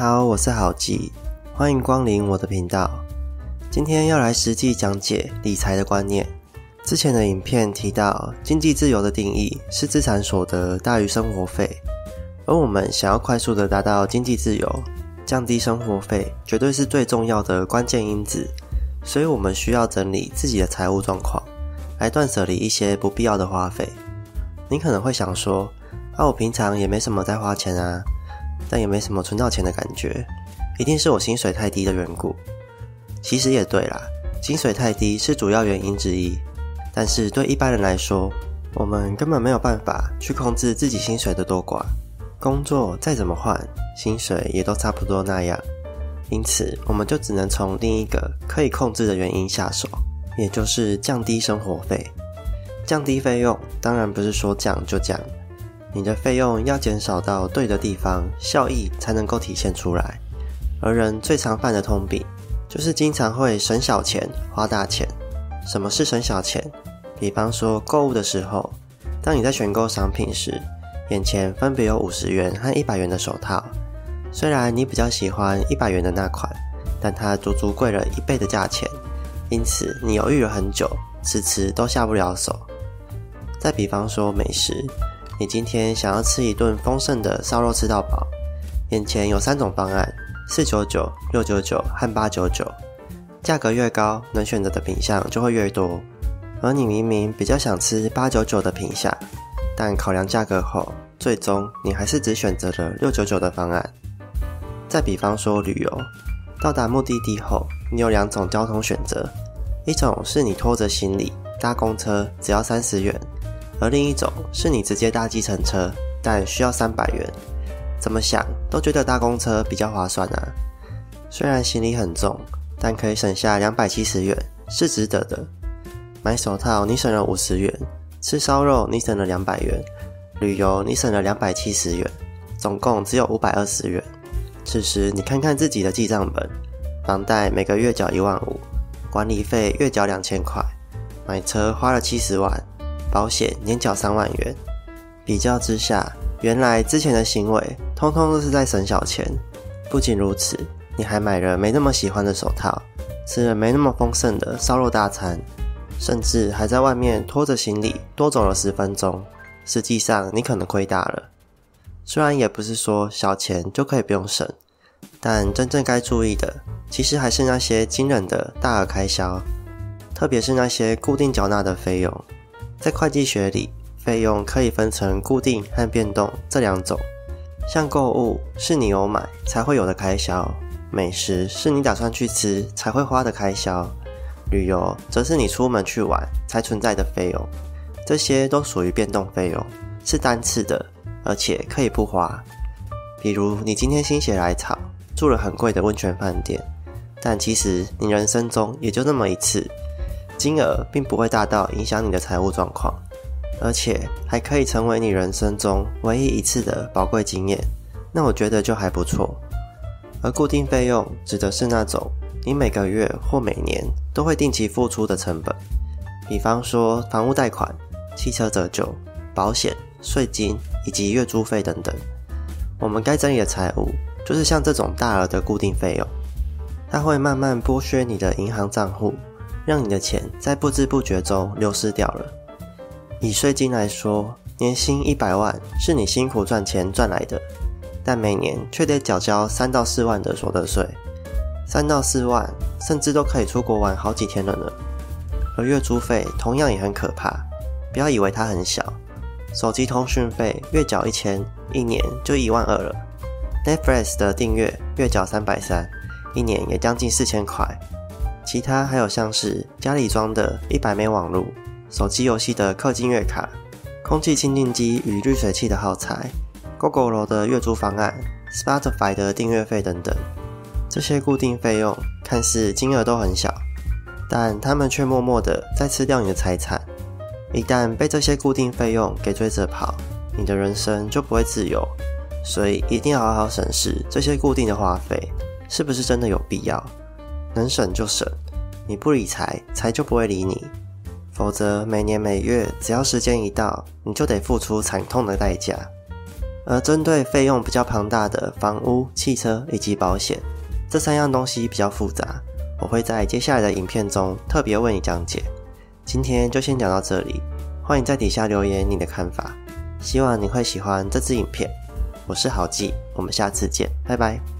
好，我是郝吉，欢迎光临我的频道。今天要来实际讲解理财的观念。之前的影片提到，经济自由的定义是资产所得大于生活费，而我们想要快速的达到经济自由，降低生活费，绝对是最重要的关键因子。所以，我们需要整理自己的财务状况，来断舍离一些不必要的花费。你可能会想说，啊，我平常也没什么在花钱啊，但也没什么存到钱的感觉，一定是我薪水太低的缘故。其实也对啦，薪水太低是主要原因之一。但是对一般人来说，我们根本没有办法去控制自己薪水的多寡。工作再怎么换，薪水也都差不多那样。因此，我们就只能从另一个可以控制的原因下手，也就是降低生活费。降低费用，当然不是说降就降，你的费用要减少到对的地方，效益才能够体现出来。而人最常犯的通病，就是经常会省小钱花大钱。什么是省小钱？比方说购物的时候，当你在选购商品时，眼前分别有五十元和一百元的手套。虽然你比较喜欢一百元的那款，但它足足贵了一倍的价钱，因此你犹豫了很久，迟迟都下不了手。再比方说美食，你今天想要吃一顿丰盛的烧肉吃到饱，眼前有三种方案：四九九、六九九和八九九。价格越高，能选择的品相就会越多。而你明明比较想吃八九九的品相，但考量价格后，最终你还是只选择了六九九的方案。再比方说旅游，到达目的地后，你有两种交通选择：一种是你拖着行李搭公车，只要三十元；而另一种是你直接搭计程车，但需要三百元。怎么想都觉得搭公车比较划算啊！虽然行李很重。但可以省下两百七十元，是值得的。买手套你省了五十元，吃烧肉你省了两百元，旅游你省了两百七十元，总共只有五百二十元。此时你看看自己的记账本，房贷每个月缴一万五，管理费月缴两千块，买车花了七十万，保险年缴三万元。比较之下，原来之前的行为通通都是在省小钱。不仅如此。你还买了没那么喜欢的手套，吃了没那么丰盛的烧肉大餐，甚至还在外面拖着行李多走了十分钟。实际上，你可能亏大了。虽然也不是说小钱就可以不用省，但真正该注意的，其实还是那些惊人的大额开销，特别是那些固定缴纳的费用。在会计学里，费用可以分成固定和变动这两种。像购物是你有买才会有的开销。美食是你打算去吃才会花的开销，旅游则是你出门去玩才存在的费用，这些都属于变动费用，是单次的，而且可以不花。比如你今天心血来潮住了很贵的温泉饭店，但其实你人生中也就那么一次，金额并不会大到影响你的财务状况，而且还可以成为你人生中唯一一次的宝贵经验，那我觉得就还不错。而固定费用指的是那种你每个月或每年都会定期付出的成本，比方说房屋贷款、汽车折旧、保险、税金以及月租费等等。我们该整理的财务就是像这种大额的固定费用，它会慢慢剥削你的银行账户，让你的钱在不知不觉中流失掉了。以税金来说，年薪一百万是你辛苦赚钱赚来的。但每年却得缴交三到四万的所得税，三到四万，甚至都可以出国玩好几天了呢。而月租费同样也很可怕，不要以为它很小，手机通讯费月缴一千，一年就一万二了。Netflix 的订阅月缴三百三，一年也将近四千块。其他还有像是家里装的一百枚网络、手机游戏的氪金月卡、空气清净机与滤水器的耗材。GoGo 的月租方案、Spotify 的订阅费等等，这些固定费用看似金额都很小，但他们却默默的在吃掉你的财产。一旦被这些固定费用给追着跑，你的人生就不会自由。所以一定要好好审视这些固定的花费是不是真的有必要，能省就省。你不理财，财就不会理你。否则每年每月只要时间一到，你就得付出惨痛的代价。而针对费用比较庞大的房屋、汽车以及保险，这三样东西比较复杂，我会在接下来的影片中特别为你讲解。今天就先讲到这里，欢迎在底下留言你的看法，希望你会喜欢这支影片。我是郝记，我们下次见，拜拜。